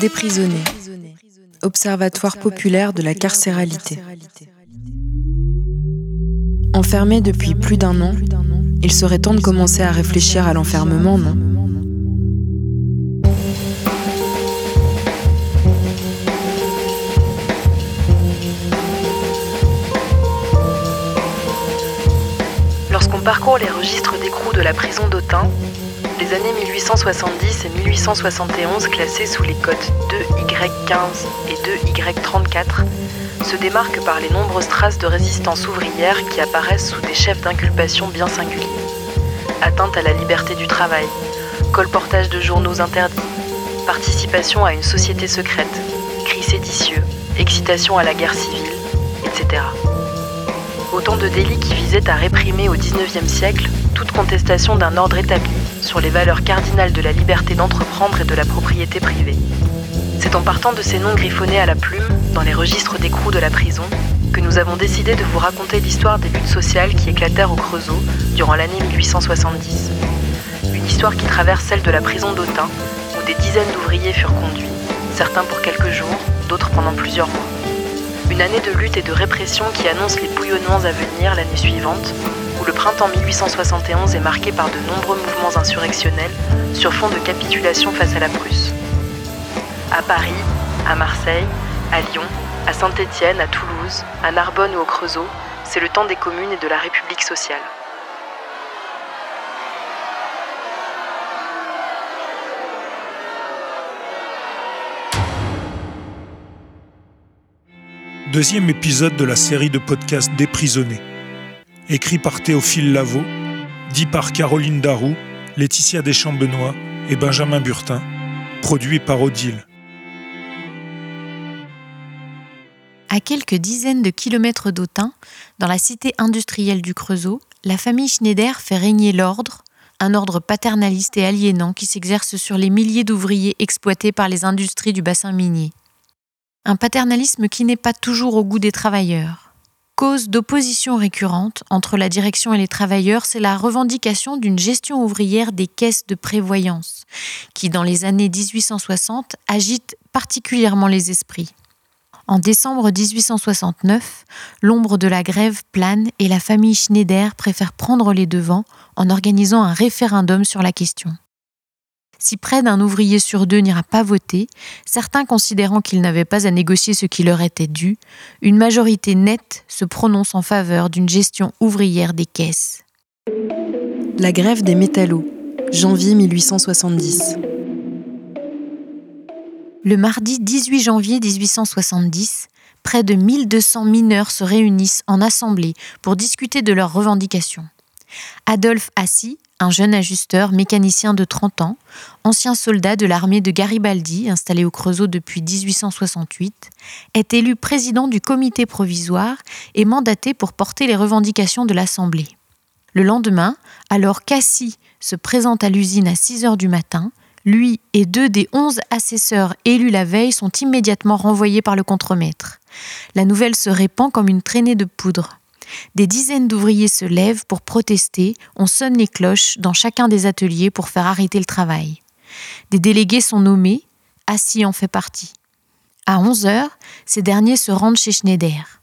Déprisonné. Observatoire populaire de la carcéralité. Enfermé depuis plus d'un an, il serait temps de commencer à réfléchir à l'enfermement, non Lorsqu'on parcourt les registres d'écrou de la prison d'Autun, les années 1870 et 1871 classées sous les codes 2Y15 et 2Y34 se démarquent par les nombreuses traces de résistance ouvrière qui apparaissent sous des chefs d'inculpation bien singuliers. Atteinte à la liberté du travail, colportage de journaux interdits, participation à une société secrète, cris séditieux, excitation à la guerre civile, etc. Autant de délits qui visaient à réprimer au XIXe siècle toute contestation d'un ordre établi sur les valeurs cardinales de la liberté d'entreprendre et de la propriété privée. C'est en partant de ces noms griffonnés à la plume, dans les registres d'écrou de la prison, que nous avons décidé de vous raconter l'histoire des luttes sociales qui éclatèrent au Creusot durant l'année 1870. Une histoire qui traverse celle de la prison d'Autun, où des dizaines d'ouvriers furent conduits, certains pour quelques jours, d'autres pendant plusieurs mois. Une année de lutte et de répression qui annonce les bouillonnements à venir l'année suivante, où le printemps 1871 est marqué par de nombreux mouvements insurrectionnels sur fond de capitulation face à la Prusse. À Paris, à Marseille, à Lyon, à Saint-Étienne, à Toulouse, à Narbonne ou au Creusot, c'est le temps des communes et de la République sociale. Deuxième épisode de la série de podcasts Déprisonnés. Écrit par Théophile Lavaux, dit par Caroline Darou, Laetitia Deschamps-Benoît et Benjamin Burtin, produit par Odile. À quelques dizaines de kilomètres d'Autun, dans la cité industrielle du Creusot, la famille Schneider fait régner l'ordre, un ordre paternaliste et aliénant qui s'exerce sur les milliers d'ouvriers exploités par les industries du bassin minier. Un paternalisme qui n'est pas toujours au goût des travailleurs. Cause d'opposition récurrente entre la direction et les travailleurs, c'est la revendication d'une gestion ouvrière des caisses de prévoyance, qui dans les années 1860 agite particulièrement les esprits. En décembre 1869, l'ombre de la grève plane et la famille Schneider préfère prendre les devants en organisant un référendum sur la question. Si près d'un ouvrier sur deux n'ira pas voter, certains considérant qu'ils n'avaient pas à négocier ce qui leur était dû, une majorité nette se prononce en faveur d'une gestion ouvrière des caisses. La grève des métallos, janvier 1870. Le mardi 18 janvier 1870, près de 1200 mineurs se réunissent en assemblée pour discuter de leurs revendications. Adolphe Assis, un jeune ajusteur mécanicien de 30 ans, ancien soldat de l'armée de Garibaldi installé au Creusot depuis 1868, est élu président du comité provisoire et mandaté pour porter les revendications de l'Assemblée. Le lendemain, alors qu'Assis se présente à l'usine à 6 heures du matin, lui et deux des onze assesseurs élus la veille sont immédiatement renvoyés par le contremaître. La nouvelle se répand comme une traînée de poudre. Des dizaines d'ouvriers se lèvent pour protester, on sonne les cloches dans chacun des ateliers pour faire arrêter le travail. Des délégués sont nommés, Assis en fait partie. À 11 heures, ces derniers se rendent chez Schneider.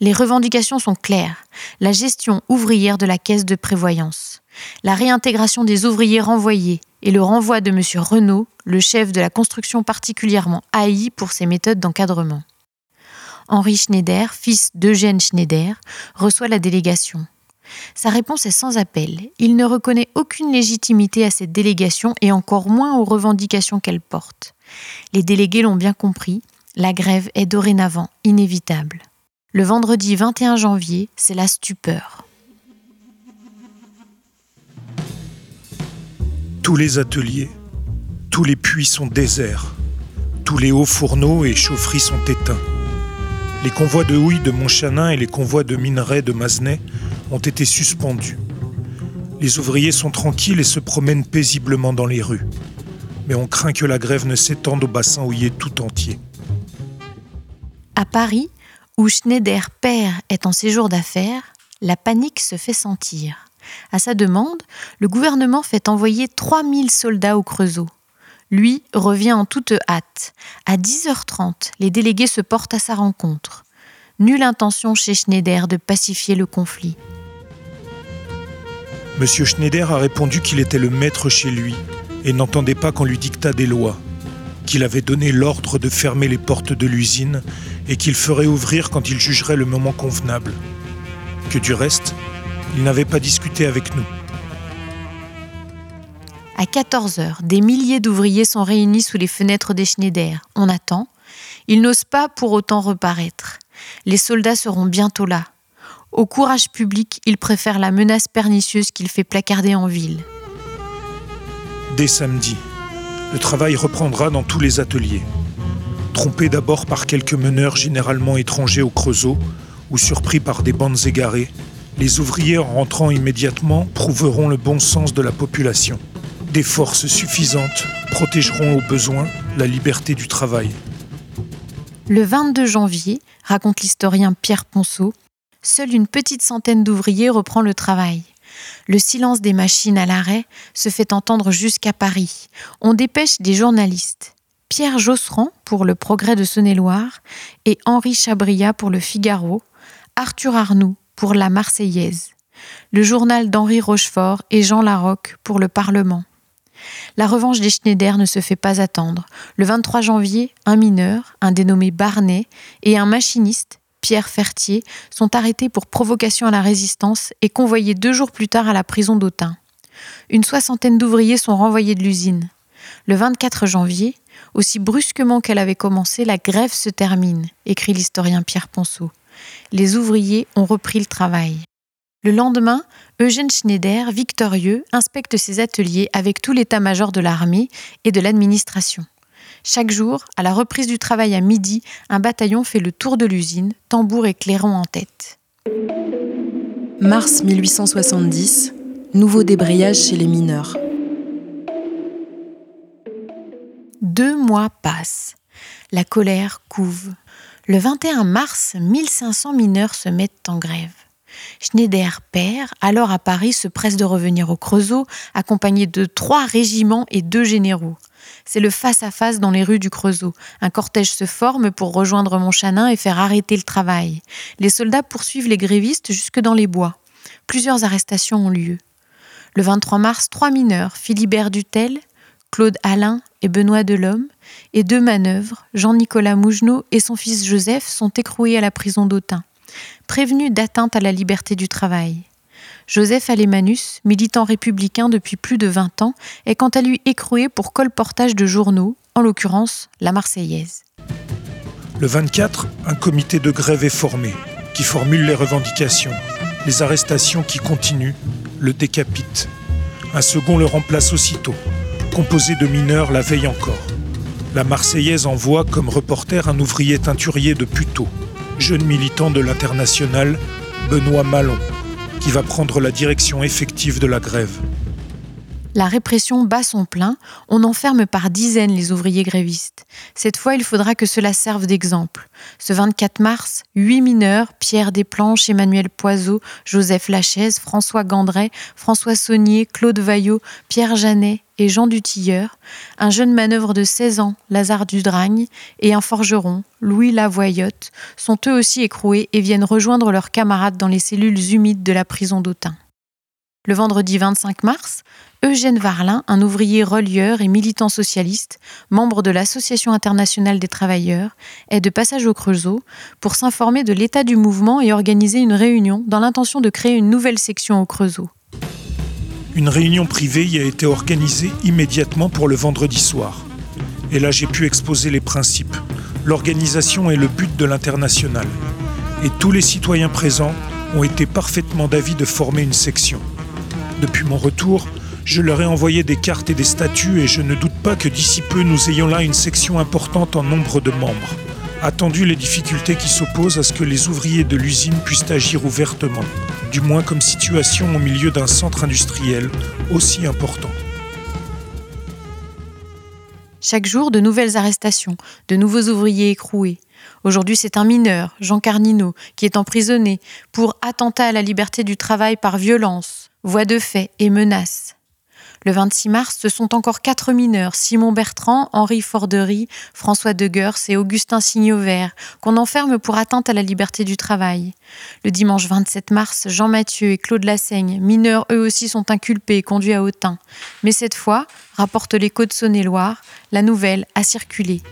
Les revendications sont claires. La gestion ouvrière de la caisse de prévoyance, la réintégration des ouvriers renvoyés et le renvoi de M. Renault, le chef de la construction particulièrement haï pour ses méthodes d'encadrement. Henri Schneider, fils d'Eugène Schneider, reçoit la délégation. Sa réponse est sans appel. Il ne reconnaît aucune légitimité à cette délégation et encore moins aux revendications qu'elle porte. Les délégués l'ont bien compris, la grève est dorénavant inévitable. Le vendredi 21 janvier, c'est la stupeur. Tous les ateliers, tous les puits sont déserts, tous les hauts fourneaux et chaufferies sont éteints. Les convois de houille de Montchanin et les convois de minerais de Mazenay ont été suspendus. Les ouvriers sont tranquilles et se promènent paisiblement dans les rues. Mais on craint que la grève ne s'étende au bassin houillé tout entier. À Paris, où Schneider père est en séjour d'affaires, la panique se fait sentir. À sa demande, le gouvernement fait envoyer 3000 soldats au Creusot. Lui revient en toute hâte. À 10h30, les délégués se portent à sa rencontre. Nulle intention chez Schneider de pacifier le conflit. Monsieur Schneider a répondu qu'il était le maître chez lui et n'entendait pas qu'on lui dictât des lois, qu'il avait donné l'ordre de fermer les portes de l'usine et qu'il ferait ouvrir quand il jugerait le moment convenable. Que du reste, il n'avait pas discuté avec nous. À 14 heures, des milliers d'ouvriers sont réunis sous les fenêtres des Schneider. On attend. Ils n'osent pas pour autant reparaître. Les soldats seront bientôt là. Au courage public, ils préfèrent la menace pernicieuse qu'il fait placarder en ville. Dès samedi, le travail reprendra dans tous les ateliers. Trompés d'abord par quelques meneurs généralement étrangers au Creusot ou surpris par des bandes égarées, les ouvriers en rentrant immédiatement prouveront le bon sens de la population. Des forces suffisantes protégeront au besoin la liberté du travail. Le 22 janvier, raconte l'historien Pierre Ponceau, seule une petite centaine d'ouvriers reprend le travail. Le silence des machines à l'arrêt se fait entendre jusqu'à Paris. On dépêche des journalistes. Pierre Josserand pour Le Progrès de Saône-et-Loire et Henri Chabriat pour Le Figaro, Arthur Arnoux pour La Marseillaise, le journal d'Henri Rochefort et Jean Larocque pour Le Parlement. La revanche des Schneider ne se fait pas attendre. Le 23 janvier, un mineur, un dénommé Barnet, et un machiniste, Pierre Fertier, sont arrêtés pour provocation à la résistance et convoyés deux jours plus tard à la prison d'Autun. Une soixantaine d'ouvriers sont renvoyés de l'usine. Le 24 janvier, aussi brusquement qu'elle avait commencé, la grève se termine, écrit l'historien Pierre Ponceau. Les ouvriers ont repris le travail. Le lendemain, Eugène Schneider, victorieux, inspecte ses ateliers avec tout l'état-major de l'armée et de l'administration. Chaque jour, à la reprise du travail à midi, un bataillon fait le tour de l'usine, tambour et clairon en tête. Mars 1870, nouveau débrayage chez les mineurs. Deux mois passent. La colère couve. Le 21 mars, 1500 mineurs se mettent en grève. Schneider père, alors à Paris, se presse de revenir au Creusot, accompagné de trois régiments et deux généraux. C'est le face-à-face dans les rues du Creusot. Un cortège se forme pour rejoindre Montchanin et faire arrêter le travail. Les soldats poursuivent les grévistes jusque dans les bois. Plusieurs arrestations ont lieu. Le 23 mars, trois mineurs, Philibert Dutel, Claude Alain et Benoît Delhomme, et deux manœuvres, Jean-Nicolas Mougenot et son fils Joseph, sont écroués à la prison d'Autun prévenu d'atteinte à la liberté du travail. Joseph Alémanus, militant républicain depuis plus de 20 ans, est quant à lui écroué pour colportage de journaux, en l'occurrence la Marseillaise. Le 24, un comité de grève est formé, qui formule les revendications. Les arrestations qui continuent le décapitent. Un second le remplace aussitôt, composé de mineurs la veille encore. La Marseillaise envoie comme reporter un ouvrier teinturier de Puteaux, jeune militant de l'international, Benoît Malon, qui va prendre la direction effective de la grève. La répression bat son plein, on enferme par dizaines les ouvriers grévistes. Cette fois, il faudra que cela serve d'exemple. Ce 24 mars, huit mineurs, Pierre Desplanches, Emmanuel Poiseau, Joseph Lachaise, François Gandret, François Saunier, Claude Vaillot, Pierre Janet et Jean Dutilleur, un jeune manœuvre de 16 ans, Lazare Dudragne, et un forgeron, Louis Lavoyotte, sont eux aussi écroués et viennent rejoindre leurs camarades dans les cellules humides de la prison d'Autun. Le vendredi 25 mars, Eugène Varlin, un ouvrier relieur et militant socialiste, membre de l'Association internationale des travailleurs, est de passage au Creusot pour s'informer de l'état du mouvement et organiser une réunion dans l'intention de créer une nouvelle section au Creusot. Une réunion privée y a été organisée immédiatement pour le vendredi soir. Et là, j'ai pu exposer les principes, l'organisation et le but de l'international. Et tous les citoyens présents ont été parfaitement d'avis de former une section. Depuis mon retour, je leur ai envoyé des cartes et des statuts et je ne doute pas que d'ici peu nous ayons là une section importante en nombre de membres. Attendu les difficultés qui s'opposent à ce que les ouvriers de l'usine puissent agir ouvertement, du moins comme situation au milieu d'un centre industriel aussi important. Chaque jour, de nouvelles arrestations, de nouveaux ouvriers écroués. Aujourd'hui, c'est un mineur, Jean Carnino, qui est emprisonné pour attentat à la liberté du travail par violence, voie de fait et menace. Le 26 mars, ce sont encore quatre mineurs, Simon Bertrand, Henri Fordery, François Degueurs et Augustin Signauvert, qu'on enferme pour atteinte à la liberté du travail. Le dimanche 27 mars, Jean Mathieu et Claude Lassaigne, mineurs eux aussi, sont inculpés et conduits à Autun. Mais cette fois, rapporte l'écho de Saône-et-Loire, la nouvelle a circulé.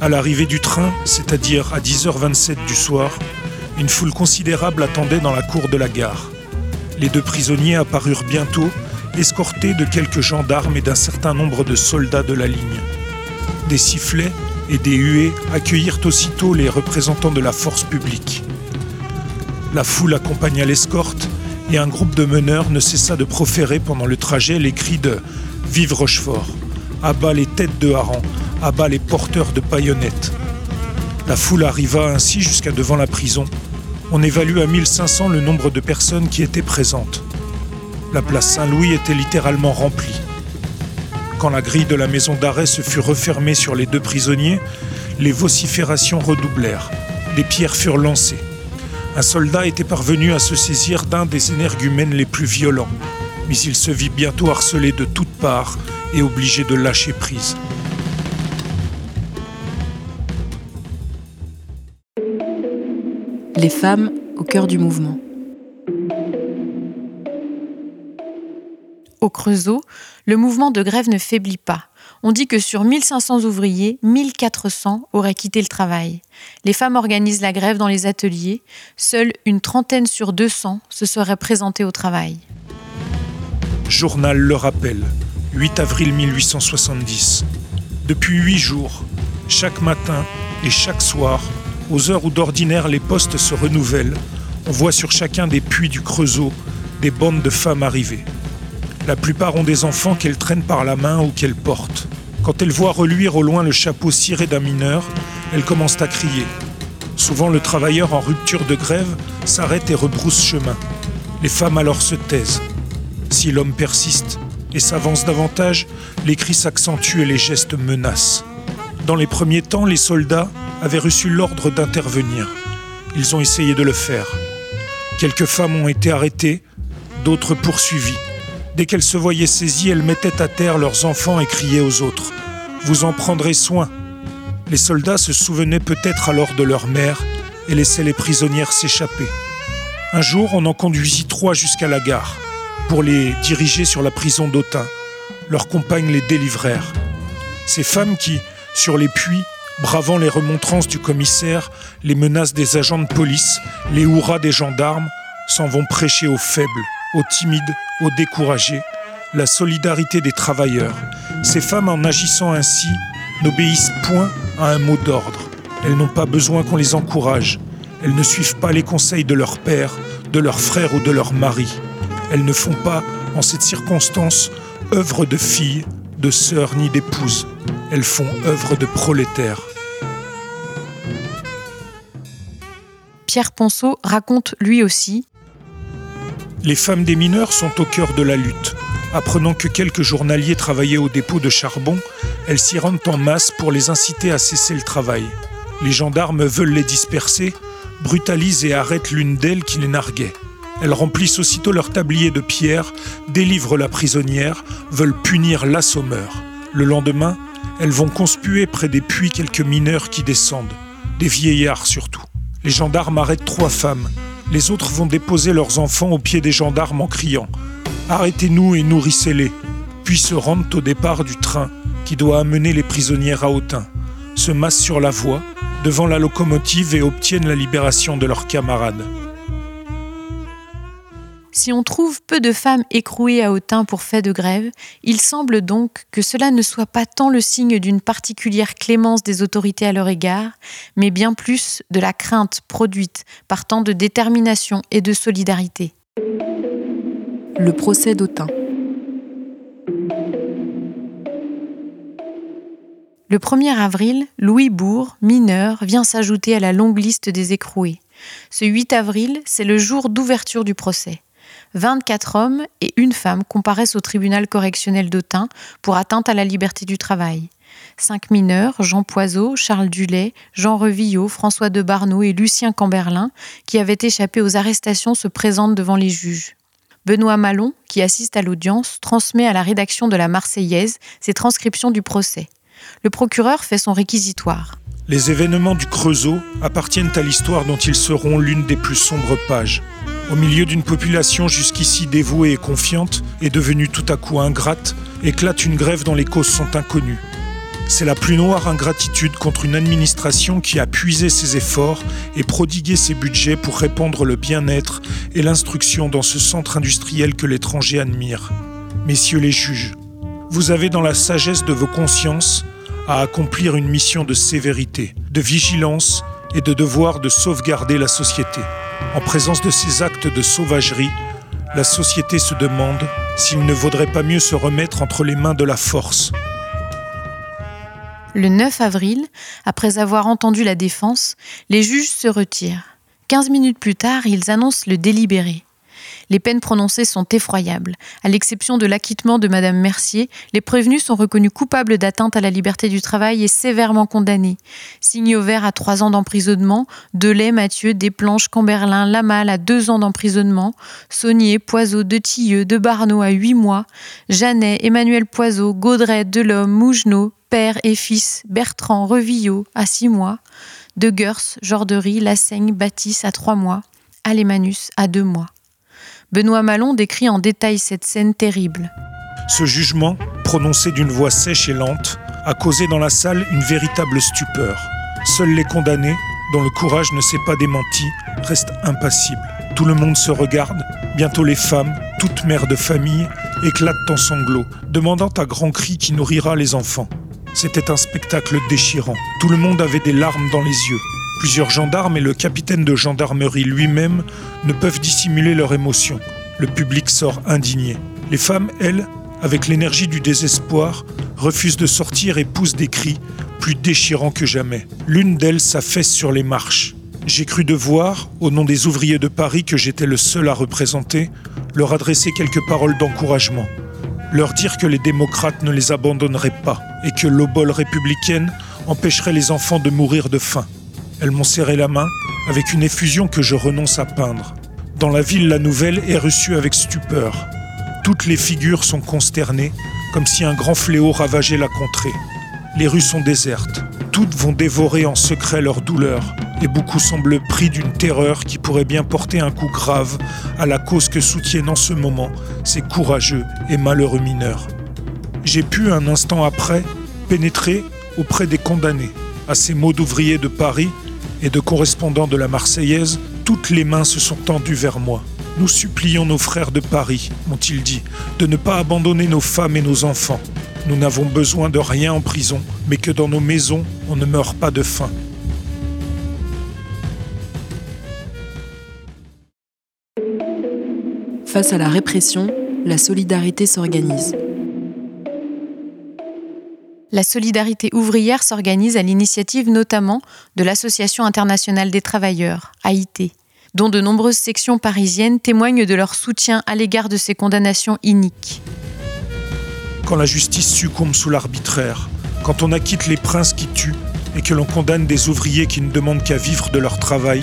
À l'arrivée du train, c'est-à-dire à 10h27 du soir, une foule considérable attendait dans la cour de la gare. Les deux prisonniers apparurent bientôt, escortés de quelques gendarmes et d'un certain nombre de soldats de la ligne. Des sifflets et des huées accueillirent aussitôt les représentants de la force publique. La foule accompagna l'escorte et un groupe de meneurs ne cessa de proférer pendant le trajet les cris de Vive Rochefort, à bas les têtes de harengs, à bas les porteurs de baïonnettes. La foule arriva ainsi jusqu'à devant la prison. On évalue à 1500 le nombre de personnes qui étaient présentes. La place Saint-Louis était littéralement remplie. Quand la grille de la maison d'arrêt se fut refermée sur les deux prisonniers, les vociférations redoublèrent. Des pierres furent lancées. Un soldat était parvenu à se saisir d'un des énergumènes les plus violents, mais il se vit bientôt harcelé de toutes parts et obligé de lâcher prise. Les femmes au cœur du mouvement. Au Creusot, le mouvement de grève ne faiblit pas. On dit que sur 1500 ouvriers, 1400 auraient quitté le travail. Les femmes organisent la grève dans les ateliers. Seule une trentaine sur 200 se seraient présentées au travail. Journal Le Rappel, 8 avril 1870. Depuis huit jours, chaque matin et chaque soir, aux heures où d'ordinaire les postes se renouvellent, on voit sur chacun des puits du Creusot des bandes de femmes arrivées. La plupart ont des enfants qu'elles traînent par la main ou qu'elles portent. Quand elles voient reluire au loin le chapeau ciré d'un mineur, elles commencent à crier. Souvent, le travailleur en rupture de grève s'arrête et rebrousse chemin. Les femmes alors se taisent. Si l'homme persiste et s'avance davantage, les cris s'accentuent et les gestes menacent. Dans les premiers temps, les soldats avaient reçu l'ordre d'intervenir. Ils ont essayé de le faire. Quelques femmes ont été arrêtées, d'autres poursuivies. Dès qu'elles se voyaient saisies, elles mettaient à terre leurs enfants et criaient aux autres. Vous en prendrez soin. Les soldats se souvenaient peut-être alors de leur mère et laissaient les prisonnières s'échapper. Un jour, on en conduisit trois jusqu'à la gare pour les diriger sur la prison d'Autun. Leurs compagnes les délivrèrent. Ces femmes qui, sur les puits, bravant les remontrances du commissaire, les menaces des agents de police, les hurrahs des gendarmes, s'en vont prêcher aux faibles, aux timides, aux découragés, la solidarité des travailleurs. Ces femmes, en agissant ainsi, n'obéissent point à un mot d'ordre. Elles n'ont pas besoin qu'on les encourage. Elles ne suivent pas les conseils de leur père, de leur frère ou de leur mari. Elles ne font pas, en cette circonstance, œuvre de filles, de sœurs ni d'épouses. Elles font œuvre de prolétaires. Pierre Ponceau raconte lui aussi Les femmes des mineurs sont au cœur de la lutte. Apprenant que quelques journaliers travaillaient au dépôt de charbon, elles s'y rendent en masse pour les inciter à cesser le travail. Les gendarmes veulent les disperser, brutalisent et arrêtent l'une d'elles qui les narguait. Elles remplissent aussitôt leur tablier de pierre, délivrent la prisonnière, veulent punir l'assommeur. Le lendemain, elles vont conspuer près des puits quelques mineurs qui descendent, des vieillards surtout. Les gendarmes arrêtent trois femmes. Les autres vont déposer leurs enfants aux pieds des gendarmes en criant Arrêtez-nous et nourrissez-les, puis se rendent au départ du train qui doit amener les prisonnières à Autun, se massent sur la voie, devant la locomotive et obtiennent la libération de leurs camarades. Si on trouve peu de femmes écrouées à Autun pour fait de grève, il semble donc que cela ne soit pas tant le signe d'une particulière clémence des autorités à leur égard, mais bien plus de la crainte produite par tant de détermination et de solidarité. Le procès d'Autun. Le 1er avril, Louis Bourg, mineur, vient s'ajouter à la longue liste des écroués. Ce 8 avril, c'est le jour d'ouverture du procès. 24 hommes et une femme comparaissent au tribunal correctionnel d'Autun pour atteinte à la liberté du travail. Cinq mineurs, Jean Poiseau, Charles Dulay, Jean Revillot, François de Barneau et Lucien Camberlin, qui avaient échappé aux arrestations, se présentent devant les juges. Benoît Malon, qui assiste à l'audience, transmet à la rédaction de la Marseillaise ses transcriptions du procès. Le procureur fait son réquisitoire. Les événements du Creusot appartiennent à l'histoire dont ils seront l'une des plus sombres pages. Au milieu d'une population jusqu'ici dévouée et confiante et devenue tout à coup ingrate, éclate une grève dont les causes sont inconnues. C'est la plus noire ingratitude contre une administration qui a puisé ses efforts et prodigué ses budgets pour répandre le bien-être et l'instruction dans ce centre industriel que l'étranger admire. Messieurs les juges, vous avez dans la sagesse de vos consciences à accomplir une mission de sévérité, de vigilance et de devoir de sauvegarder la société. En présence de ces actes de sauvagerie, la société se demande s'il ne vaudrait pas mieux se remettre entre les mains de la force. Le 9 avril, après avoir entendu la défense, les juges se retirent. Quinze minutes plus tard, ils annoncent le délibéré. Les peines prononcées sont effroyables. À l'exception de l'acquittement de Madame Mercier, les prévenus sont reconnus coupables d'atteinte à la liberté du travail et sévèrement condamnés. Signaux vert à trois ans d'emprisonnement, Delay, Mathieu, Desplanches, Camberlin, Lamal à deux ans d'emprisonnement, Saunier, Poiseau, De Tilleux, De Barneau à huit mois, Jeannet, Emmanuel Poiseau, Gaudret, Delhomme, Mougenot, père et fils, Bertrand, Revillot à six mois, De Gers, Jorderie, Lassaigne, Baptiste à trois mois, Alémanus à deux mois. Benoît Malon décrit en détail cette scène terrible. Ce jugement, prononcé d'une voix sèche et lente, a causé dans la salle une véritable stupeur. Seuls les condamnés, dont le courage ne s'est pas démenti, restent impassibles. Tout le monde se regarde, bientôt les femmes, toutes mères de famille, éclatent en sanglots, demandant à grands cris qui nourrira les enfants. C'était un spectacle déchirant. Tout le monde avait des larmes dans les yeux. Plusieurs gendarmes et le capitaine de gendarmerie lui-même ne peuvent dissimuler leur émotion. Le public sort indigné. Les femmes, elles, avec l'énergie du désespoir, refusent de sortir et poussent des cris plus déchirants que jamais. L'une d'elles s'affaisse sur les marches. J'ai cru devoir, au nom des ouvriers de Paris que j'étais le seul à représenter, leur adresser quelques paroles d'encouragement. Leur dire que les démocrates ne les abandonneraient pas et que l'obole républicaine empêcherait les enfants de mourir de faim. Elles m'ont serré la main avec une effusion que je renonce à peindre. Dans la ville, la nouvelle est reçue avec stupeur. Toutes les figures sont consternées, comme si un grand fléau ravageait la contrée. Les rues sont désertes. Toutes vont dévorer en secret leur douleur, et beaucoup semblent pris d'une terreur qui pourrait bien porter un coup grave à la cause que soutiennent en ce moment ces courageux et malheureux mineurs. J'ai pu, un instant après, pénétrer auprès des condamnés. À ces mots d'ouvriers de Paris, et de correspondants de la Marseillaise, toutes les mains se sont tendues vers moi. Nous supplions nos frères de Paris, m'ont-ils dit, de ne pas abandonner nos femmes et nos enfants. Nous n'avons besoin de rien en prison, mais que dans nos maisons, on ne meure pas de faim. Face à la répression, la solidarité s'organise. La solidarité ouvrière s'organise à l'initiative notamment de l'Association internationale des travailleurs, AIT, dont de nombreuses sections parisiennes témoignent de leur soutien à l'égard de ces condamnations iniques. Quand la justice succombe sous l'arbitraire, quand on acquitte les princes qui tuent et que l'on condamne des ouvriers qui ne demandent qu'à vivre de leur travail,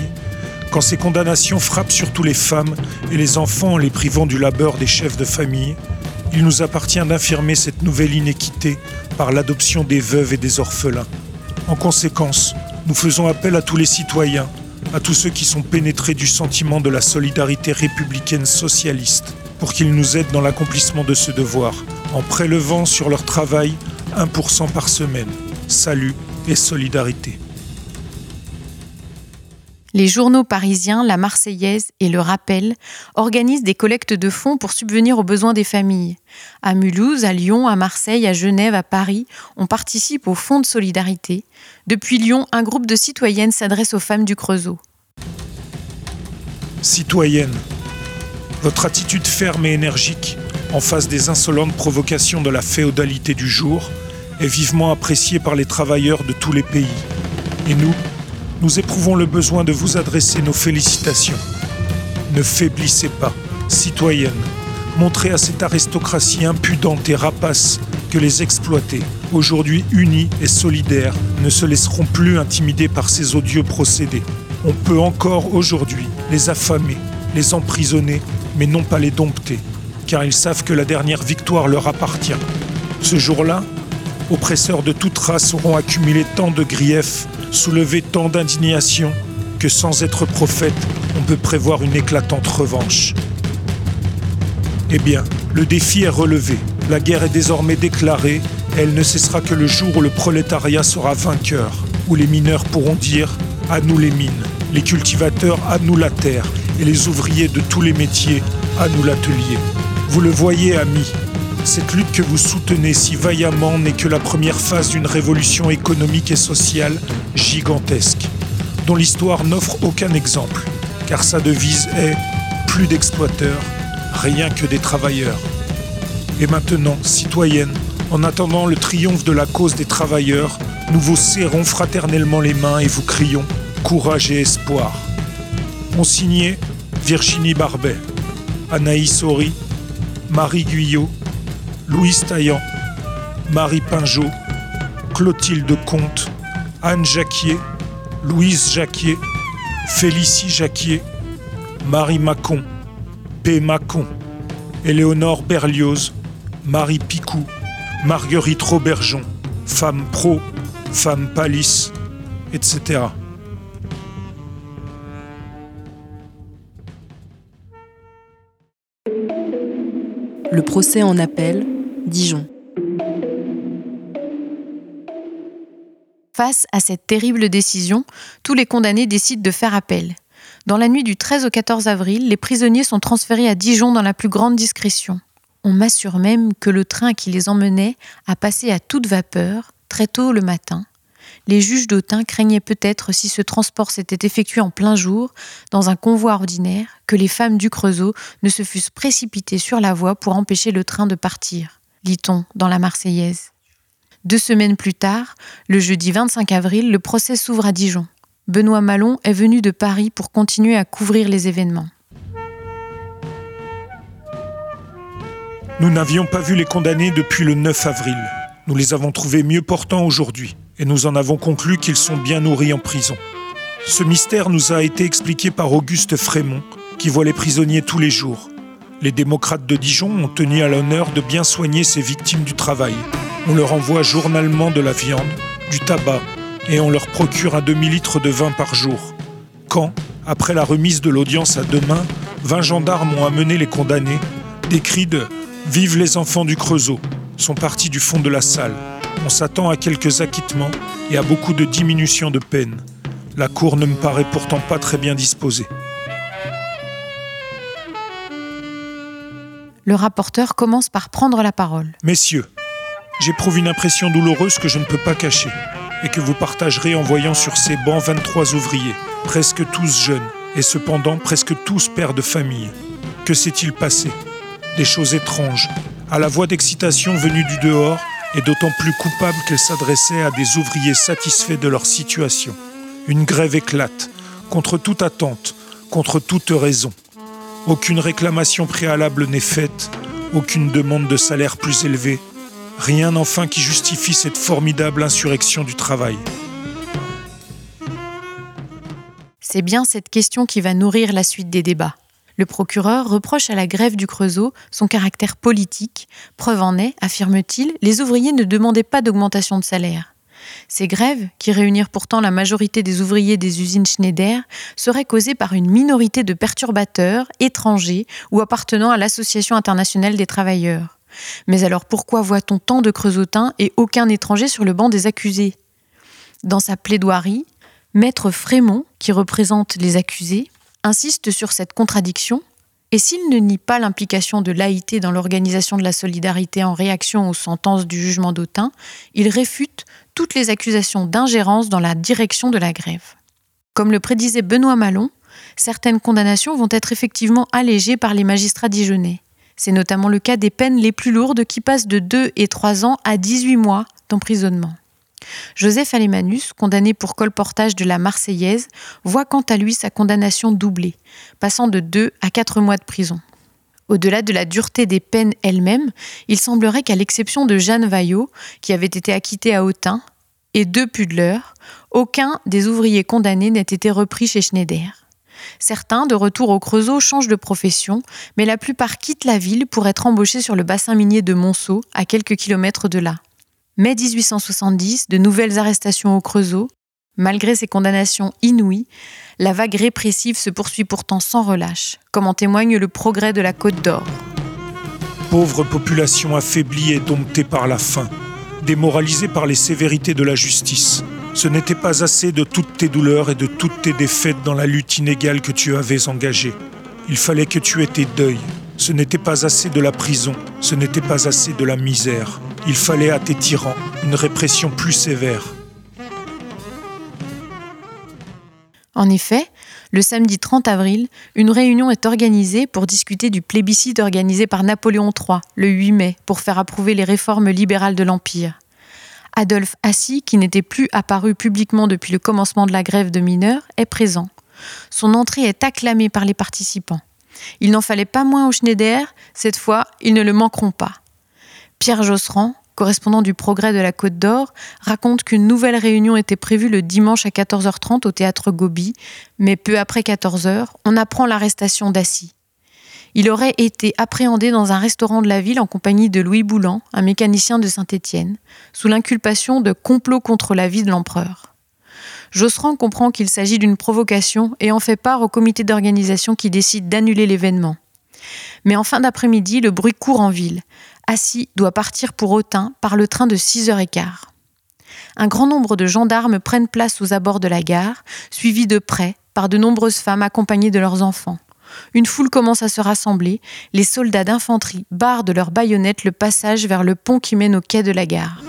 quand ces condamnations frappent surtout les femmes et les enfants en les privant du labeur des chefs de famille, il nous appartient d'infirmer cette nouvelle inéquité par l'adoption des veuves et des orphelins. En conséquence, nous faisons appel à tous les citoyens, à tous ceux qui sont pénétrés du sentiment de la solidarité républicaine socialiste, pour qu'ils nous aident dans l'accomplissement de ce devoir, en prélevant sur leur travail 1% par semaine. Salut et solidarité. Les journaux parisiens, La Marseillaise et Le Rappel organisent des collectes de fonds pour subvenir aux besoins des familles. À Mulhouse, à Lyon, à Marseille, à Genève, à Paris, on participe au Fonds de solidarité. Depuis Lyon, un groupe de citoyennes s'adresse aux femmes du Creusot. Citoyennes, votre attitude ferme et énergique en face des insolentes provocations de la féodalité du jour est vivement appréciée par les travailleurs de tous les pays. Et nous, nous éprouvons le besoin de vous adresser nos félicitations. Ne faiblissez pas, citoyennes. Montrez à cette aristocratie impudente et rapace que les exploités, aujourd'hui unis et solidaires, ne se laisseront plus intimider par ces odieux procédés. On peut encore aujourd'hui les affamer, les emprisonner, mais non pas les dompter, car ils savent que la dernière victoire leur appartient. Ce jour-là, oppresseurs de toute race auront accumulé tant de griefs, soulevé tant d'indignation, que sans être prophète, on peut prévoir une éclatante revanche. Eh bien, le défi est relevé. La guerre est désormais déclarée elle ne cessera que le jour où le prolétariat sera vainqueur, où les mineurs pourront dire à nous les mines, les cultivateurs à nous la terre et les ouvriers de tous les métiers à nous l'atelier. Vous le voyez, amis, cette lutte que vous soutenez si vaillamment n'est que la première phase d'une révolution économique et sociale gigantesque, dont l'histoire n'offre aucun exemple, car sa devise est plus d'exploiteurs, rien que des travailleurs. Et maintenant, citoyennes, en attendant le triomphe de la cause des travailleurs, nous vous serrons fraternellement les mains et vous crions courage et espoir. On signait Virginie Barbet, Anaïs Horry, Marie Guyot, Louise Taillant, Marie Pinjot, Clotilde Comte, Anne Jacquier, Louise Jacquier, Félicie Jacquier, Marie Macon, P. Macon, Éléonore Berlioz, Marie Picou, Marguerite Robergeon, femme pro, femme palisse, etc. Le procès en appel, Dijon. Face à cette terrible décision, tous les condamnés décident de faire appel. Dans la nuit du 13 au 14 avril, les prisonniers sont transférés à Dijon dans la plus grande discrétion. On m'assure même que le train qui les emmenait a passé à toute vapeur très tôt le matin. Les juges d'Autun craignaient peut-être, si ce transport s'était effectué en plein jour, dans un convoi ordinaire, que les femmes du Creusot ne se fussent précipitées sur la voie pour empêcher le train de partir, lit-on dans la Marseillaise. Deux semaines plus tard, le jeudi 25 avril, le procès s'ouvre à Dijon. Benoît Malon est venu de Paris pour continuer à couvrir les événements. Nous n'avions pas vu les condamnés depuis le 9 avril. Nous les avons trouvés mieux portants aujourd'hui et nous en avons conclu qu'ils sont bien nourris en prison. Ce mystère nous a été expliqué par Auguste Frémont, qui voit les prisonniers tous les jours. Les démocrates de Dijon ont tenu à l'honneur de bien soigner ces victimes du travail. On leur envoie journalement de la viande, du tabac, et on leur procure un demi-litre de vin par jour. Quand, après la remise de l'audience à demain, 20 gendarmes ont amené les condamnés, des cris de Vive les enfants du Creusot sont partis du fond de la salle. On s'attend à quelques acquittements et à beaucoup de diminution de peine. La cour ne me paraît pourtant pas très bien disposée. Le rapporteur commence par prendre la parole. Messieurs, j'éprouve une impression douloureuse que je ne peux pas cacher et que vous partagerez en voyant sur ces bancs 23 ouvriers, presque tous jeunes, et cependant presque tous pères de famille. Que s'est-il passé? Des choses étranges, à la voix d'excitation venue du dehors, et d'autant plus coupable qu'elle s'adressait à des ouvriers satisfaits de leur situation. Une grève éclate, contre toute attente, contre toute raison. Aucune réclamation préalable n'est faite, aucune demande de salaire plus élevée, rien enfin qui justifie cette formidable insurrection du travail. C'est bien cette question qui va nourrir la suite des débats. Le procureur reproche à la grève du Creusot son caractère politique. Preuve en est, affirme-t-il, les ouvriers ne demandaient pas d'augmentation de salaire. Ces grèves, qui réunirent pourtant la majorité des ouvriers des usines Schneider, seraient causées par une minorité de perturbateurs, étrangers ou appartenant à l'Association internationale des travailleurs. Mais alors pourquoi voit-on tant de creusotins et aucun étranger sur le banc des accusés? Dans sa plaidoirie, Maître Frémont, qui représente les accusés, insiste sur cette contradiction, et s'il ne nie pas l'implication de l'AIT dans l'organisation de la solidarité en réaction aux sentences du jugement d'Autun, il réfute toutes les accusations d'ingérence dans la direction de la grève. Comme le prédisait Benoît Malon, certaines condamnations vont être effectivement allégées par les magistrats dijonnais. C'est notamment le cas des peines les plus lourdes qui passent de 2 et 3 ans à 18 mois d'emprisonnement. Joseph Alemanus, condamné pour colportage de la Marseillaise, voit quant à lui sa condamnation doublée, passant de 2 à 4 mois de prison. Au-delà de la dureté des peines elles-mêmes, il semblerait qu'à l'exception de Jeanne Vaillot, qui avait été acquittée à Autun, et de Pudler, aucun des ouvriers condamnés n'ait été repris chez Schneider. Certains, de retour au Creusot, changent de profession, mais la plupart quittent la ville pour être embauchés sur le bassin minier de Monceau, à quelques kilomètres de là. Mai 1870, de nouvelles arrestations au Creusot. Malgré ces condamnations inouïes, la vague répressive se poursuit pourtant sans relâche, comme en témoigne le progrès de la Côte d'Or. Pauvre population affaiblie et domptée par la faim, démoralisée par les sévérités de la justice. Ce n'était pas assez de toutes tes douleurs et de toutes tes défaites dans la lutte inégale que tu avais engagée. Il fallait que tu aies tes deuils. Ce n'était pas assez de la prison, ce n'était pas assez de la misère. Il fallait à tes tyrans une répression plus sévère. En effet, le samedi 30 avril, une réunion est organisée pour discuter du plébiscite organisé par Napoléon III le 8 mai pour faire approuver les réformes libérales de l'Empire. Adolphe Assy, qui n'était plus apparu publiquement depuis le commencement de la grève de mineurs, est présent. Son entrée est acclamée par les participants. Il n'en fallait pas moins au Schneider, cette fois, ils ne le manqueront pas. Pierre Josserand, correspondant du Progrès de la Côte d'Or, raconte qu'une nouvelle réunion était prévue le dimanche à 14h30 au théâtre Gobi, mais peu après 14h, on apprend l'arrestation d'Assy. Il aurait été appréhendé dans un restaurant de la ville en compagnie de Louis Boulan, un mécanicien de Saint-Étienne, sous l'inculpation de complot contre la vie de l'empereur. Josserand comprend qu'il s'agit d'une provocation et en fait part au comité d'organisation qui décide d'annuler l'événement. Mais en fin d'après-midi, le bruit court en ville. Assis doit partir pour Autun par le train de 6h15. Un grand nombre de gendarmes prennent place aux abords de la gare, suivis de près par de nombreuses femmes accompagnées de leurs enfants. Une foule commence à se rassembler, les soldats d'infanterie barrent de leurs baïonnettes le passage vers le pont qui mène au quai de la gare.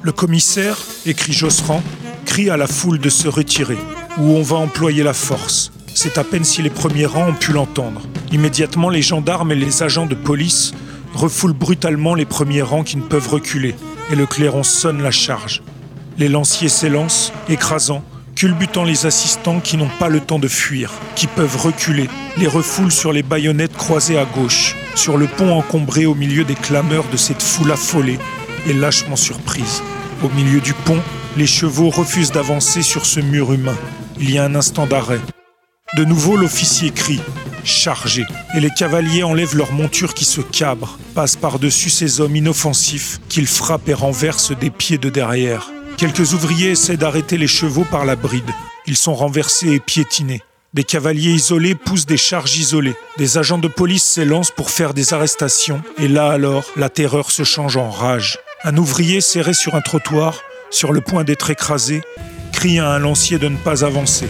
Le commissaire, écrit Josserand, crie à la foule de se retirer, ou on va employer la force. C'est à peine si les premiers rangs ont pu l'entendre. Immédiatement, les gendarmes et les agents de police refoulent brutalement les premiers rangs qui ne peuvent reculer, et le clairon sonne la charge. Les lanciers s'élancent, écrasant, culbutant les assistants qui n'ont pas le temps de fuir, qui peuvent reculer, les refoulent sur les baïonnettes croisées à gauche, sur le pont encombré au milieu des clameurs de cette foule affolée et lâchement surprise. Au milieu du pont, les chevaux refusent d'avancer sur ce mur humain. Il y a un instant d'arrêt. De nouveau, l'officier crie Chargez Et les cavaliers enlèvent leurs montures qui se cabrent, passent par-dessus ces hommes inoffensifs qu'ils frappent et renversent des pieds de derrière. Quelques ouvriers essaient d'arrêter les chevaux par la bride. Ils sont renversés et piétinés. Des cavaliers isolés poussent des charges isolées. Des agents de police s'élancent pour faire des arrestations. Et là alors, la terreur se change en rage. Un ouvrier serré sur un trottoir, sur le point d'être écrasé, crie à un lancier de ne pas avancer.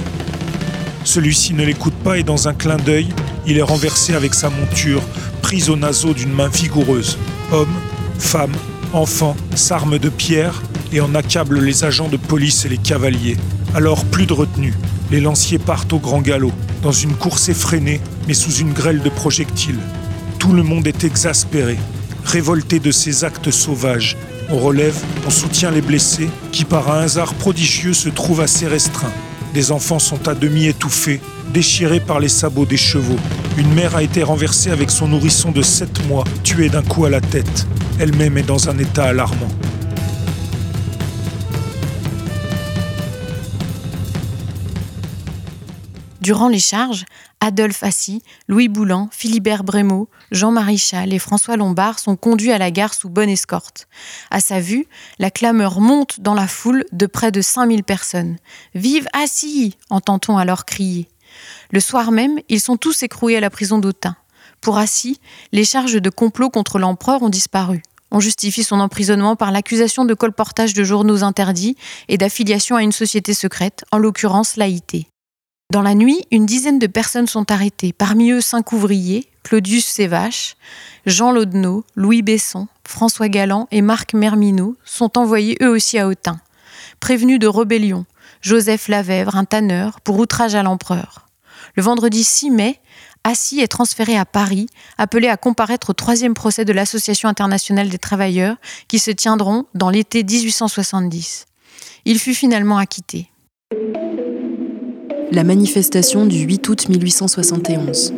Celui-ci ne l'écoute pas et dans un clin d'œil, il est renversé avec sa monture, prise au naseau d'une main vigoureuse. Hommes, femmes, enfants s'arment de pierres et en accable les agents de police et les cavaliers. Alors plus de retenue. Les lanciers partent au grand galop, dans une course effrénée, mais sous une grêle de projectiles. Tout le monde est exaspéré, révolté de ces actes sauvages. On relève, on soutient les blessés, qui par un hasard prodigieux se trouvent assez restreints. Des enfants sont à demi étouffés, déchirés par les sabots des chevaux. Une mère a été renversée avec son nourrisson de 7 mois, tué d'un coup à la tête. Elle-même est dans un état alarmant. Durant les charges, Adolphe Assy, Louis Boulan, Philibert Brémaud, Jean-Marie Chal et François Lombard sont conduits à la gare sous bonne escorte. À sa vue, la clameur monte dans la foule de près de 5000 personnes. Vive Assy entend-on alors crier. Le soir même, ils sont tous écroués à la prison d'Autun. Pour Assy, les charges de complot contre l'empereur ont disparu. On justifie son emprisonnement par l'accusation de colportage de journaux interdits et d'affiliation à une société secrète, en l'occurrence l'AIT. Dans la nuit, une dizaine de personnes sont arrêtées, parmi eux cinq ouvriers, Claudius Sévache, Jean Laudenot, Louis Besson, François Galland et Marc Merminot sont envoyés eux aussi à Autun. Prévenus de rébellion, Joseph Lavèvre, un tanneur, pour outrage à l'empereur. Le vendredi 6 mai, Assy est transféré à Paris, appelé à comparaître au troisième procès de l'Association internationale des travailleurs, qui se tiendront dans l'été 1870. Il fut finalement acquitté la manifestation du 8 août 1871.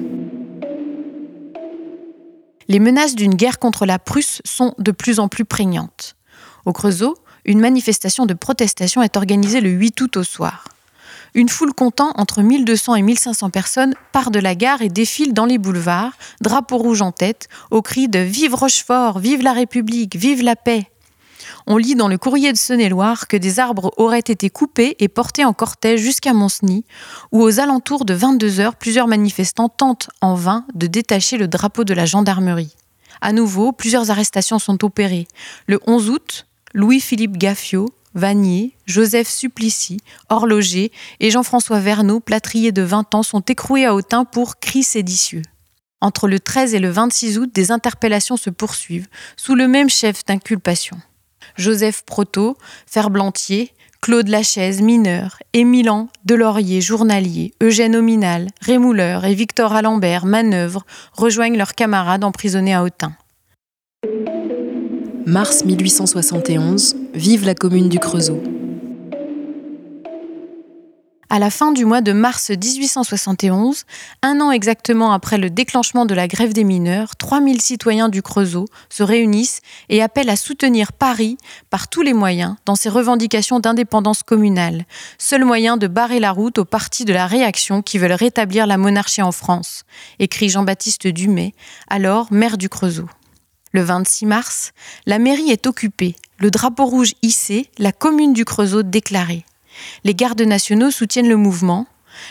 Les menaces d'une guerre contre la Prusse sont de plus en plus prégnantes. Au Creusot, une manifestation de protestation est organisée le 8 août au soir. une foule comptant entre 1200 et 1500 personnes part de la gare et défile dans les boulevards, drapeau rouge en tête, au cri de Vive Rochefort, vive la République, vive la paix. On lit dans le courrier de Saône-et-Loire que des arbres auraient été coupés et portés en cortège jusqu'à Monceny, où aux alentours de 22 heures, plusieurs manifestants tentent en vain de détacher le drapeau de la gendarmerie. À nouveau, plusieurs arrestations sont opérées. Le 11 août, Louis-Philippe Gaffiot, Vanier, Joseph Supplicy, horloger, et Jean-François Verneau, plâtrier de 20 ans, sont écroués à Autun pour cris séditieux. Entre le 13 et le 26 août, des interpellations se poursuivent, sous le même chef d'inculpation. Joseph Proto, Ferblantier, Claude Lachaise, mineur, Émilan Delaurier, journalier, Eugène Ominal, Rémouleur et Victor Alembert, manœuvre, rejoignent leurs camarades emprisonnés à Autun. Mars 1871, vive la commune du Creusot. À la fin du mois de mars 1871, un an exactement après le déclenchement de la grève des mineurs, 3000 citoyens du Creusot se réunissent et appellent à soutenir Paris par tous les moyens dans ses revendications d'indépendance communale, seul moyen de barrer la route aux partis de la réaction qui veulent rétablir la monarchie en France, écrit Jean-Baptiste Dumay, alors maire du Creusot. Le 26 mars, la mairie est occupée, le drapeau rouge hissé, la commune du Creusot déclarée. Les gardes nationaux soutiennent le mouvement.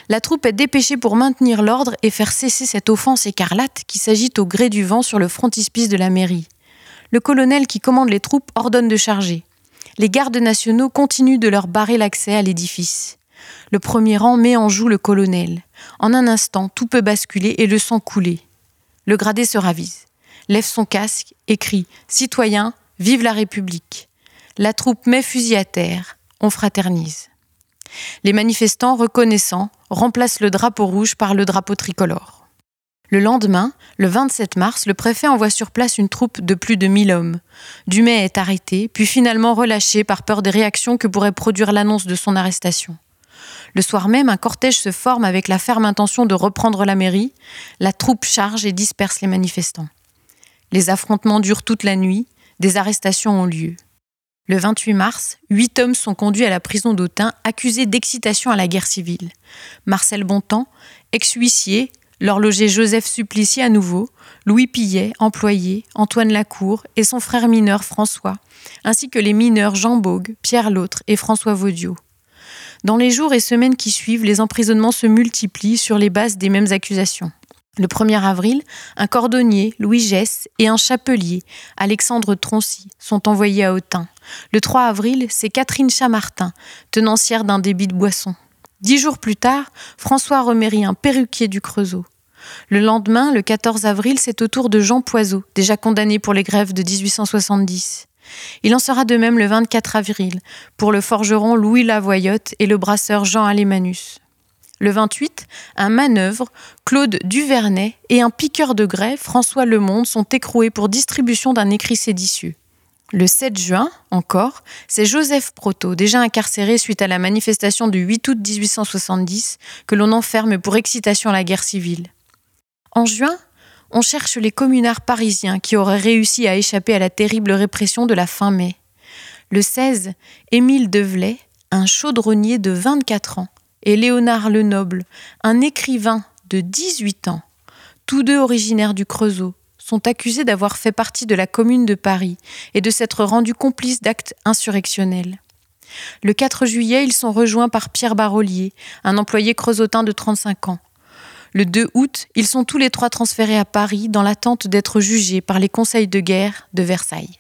La troupe est dépêchée pour maintenir l'ordre et faire cesser cette offense écarlate qui s'agite au gré du vent sur le frontispice de la mairie. Le colonel qui commande les troupes ordonne de charger. Les gardes nationaux continuent de leur barrer l'accès à l'édifice. Le premier rang met en joue le colonel. En un instant, tout peut basculer et le sang couler. Le gradé se ravise, lève son casque et crie Citoyens, vive la République. La troupe met fusil à terre, on fraternise. Les manifestants, reconnaissants, remplacent le drapeau rouge par le drapeau tricolore. Le lendemain, le 27 mars, le préfet envoie sur place une troupe de plus de 1000 hommes. Dumais est arrêté, puis finalement relâché par peur des réactions que pourrait produire l'annonce de son arrestation. Le soir même, un cortège se forme avec la ferme intention de reprendre la mairie. La troupe charge et disperse les manifestants. Les affrontements durent toute la nuit, des arrestations ont lieu. Le 28 mars, huit hommes sont conduits à la prison d'Autun accusés d'excitation à la guerre civile. Marcel Bontemps, ex-huissier, l'horloger Joseph Supplicier à nouveau, Louis Pillet, employé, Antoine Lacour et son frère mineur François, ainsi que les mineurs Jean Bogue, Pierre L'Autre et François Vaudiot. Dans les jours et semaines qui suivent, les emprisonnements se multiplient sur les bases des mêmes accusations. Le 1er avril, un cordonnier, Louis Gess, et un chapelier, Alexandre Troncy, sont envoyés à Autun. Le 3 avril, c'est Catherine Chamartin, tenancière d'un débit de boisson. Dix jours plus tard, François un perruquier du Creusot. Le lendemain, le 14 avril, c'est au tour de Jean Poiseau, déjà condamné pour les grèves de 1870. Il en sera de même le 24 avril, pour le forgeron Louis Lavoyotte et le brasseur Jean Alémanus. Le 28, un manœuvre, Claude Duvernay et un piqueur de grès, François Lemonde, sont écroués pour distribution d'un écrit séditieux. Le 7 juin, encore, c'est Joseph Proto, déjà incarcéré suite à la manifestation du 8 août 1870, que l'on enferme pour excitation à la guerre civile. En juin, on cherche les communards parisiens qui auraient réussi à échapper à la terrible répression de la fin mai. Le 16, Émile Develay, un chaudronnier de 24 ans, et Léonard Lenoble, un écrivain de 18 ans, tous deux originaires du Creusot, sont accusés d'avoir fait partie de la Commune de Paris et de s'être rendus complices d'actes insurrectionnels. Le 4 juillet, ils sont rejoints par Pierre Barolier, un employé creusotin de 35 ans. Le 2 août, ils sont tous les trois transférés à Paris dans l'attente d'être jugés par les conseils de guerre de Versailles.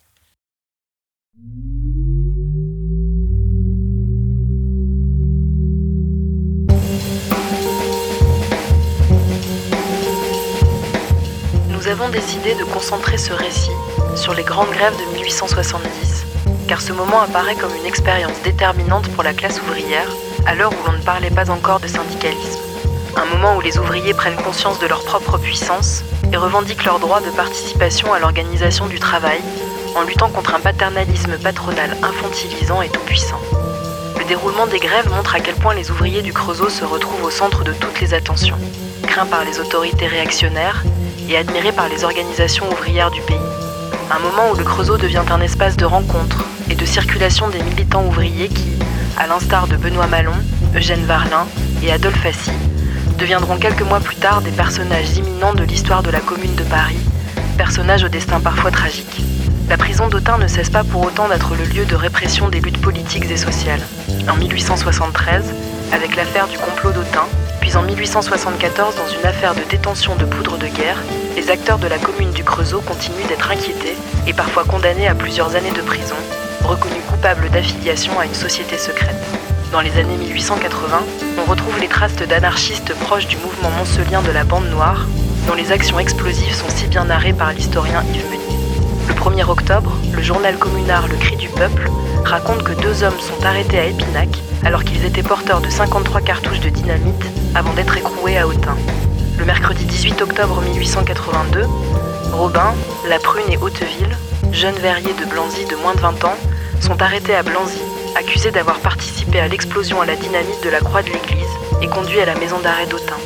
Nous avons décidé de concentrer ce récit sur les grandes grèves de 1870, car ce moment apparaît comme une expérience déterminante pour la classe ouvrière, à l'heure où l'on ne parlait pas encore de syndicalisme. Un moment où les ouvriers prennent conscience de leur propre puissance et revendiquent leur droit de participation à l'organisation du travail, en luttant contre un paternalisme patronal infantilisant et tout-puissant. Le déroulement des grèves montre à quel point les ouvriers du Creusot se retrouvent au centre de toutes les attentions, craints par les autorités réactionnaires et admiré par les organisations ouvrières du pays. Un moment où le Creusot devient un espace de rencontre et de circulation des militants ouvriers qui, à l'instar de Benoît Malon, Eugène Varlin et Adolphe Assy, deviendront quelques mois plus tard des personnages imminents de l'histoire de la commune de Paris, personnages au destin parfois tragique. La prison d'Autun ne cesse pas pour autant d'être le lieu de répression des luttes politiques et sociales. En 1873, avec l'affaire du complot d'Autun, puis en 1874 dans une affaire de détention de poudre de guerre, les acteurs de la commune du Creusot continuent d'être inquiétés et parfois condamnés à plusieurs années de prison, reconnus coupables d'affiliation à une société secrète. Dans les années 1880, on retrouve les traces d'anarchistes proches du mouvement moncelien de la Bande Noire, dont les actions explosives sont si bien narrées par l'historien Yves Meunier. Le 1er octobre, le journal communard Le Cri du Peuple raconte que deux hommes sont arrêtés à Épinac alors qu'ils étaient porteurs de 53 cartouches de dynamite avant d'être écroués à Autun. Le mercredi 18 octobre 1882, Robin, La Prune et Hauteville, jeunes verriers de Blanzy de moins de 20 ans, sont arrêtés à Blanzy, accusés d'avoir participé à l'explosion à la dynamite de la croix de l'église et conduits à la maison d'arrêt d'Autun.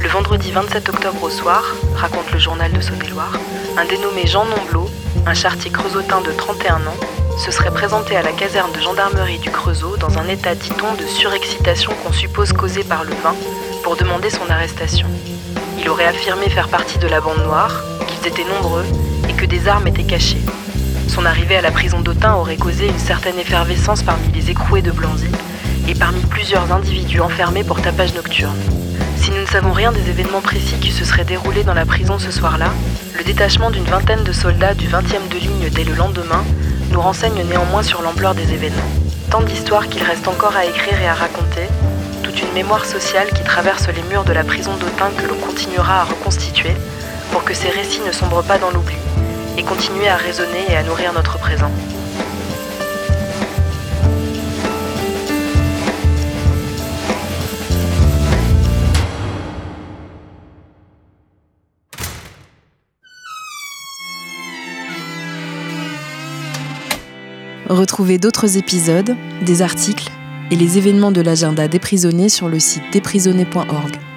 Le vendredi 27 octobre au soir, raconte le journal de Saône-et-Loire, un dénommé Jean Nomblot, un chartier creusotin de 31 ans, se serait présenté à la caserne de gendarmerie du Creusot dans un état, dit-on, de surexcitation qu'on suppose causé par le vin, pour demander son arrestation. Il aurait affirmé faire partie de la bande noire, qu'ils étaient nombreux et que des armes étaient cachées. Son arrivée à la prison d'Autun aurait causé une certaine effervescence parmi les écroués de Blanzy et parmi plusieurs individus enfermés pour tapage nocturne. Si nous ne savons rien des événements précis qui se seraient déroulés dans la prison ce soir-là, le détachement d'une vingtaine de soldats du 20e de ligne dès le lendemain nous renseigne néanmoins sur l'ampleur des événements. Tant d'histoires qu'il reste encore à écrire et à raconter, toute une mémoire sociale qui traverse les murs de la prison d'Autun que l'on continuera à reconstituer pour que ces récits ne sombrent pas dans l'oubli et continuer à résonner et à nourrir notre présent. Retrouvez d'autres épisodes, des articles et les événements de l'agenda des prisonniers sur le site desprisonnés.org.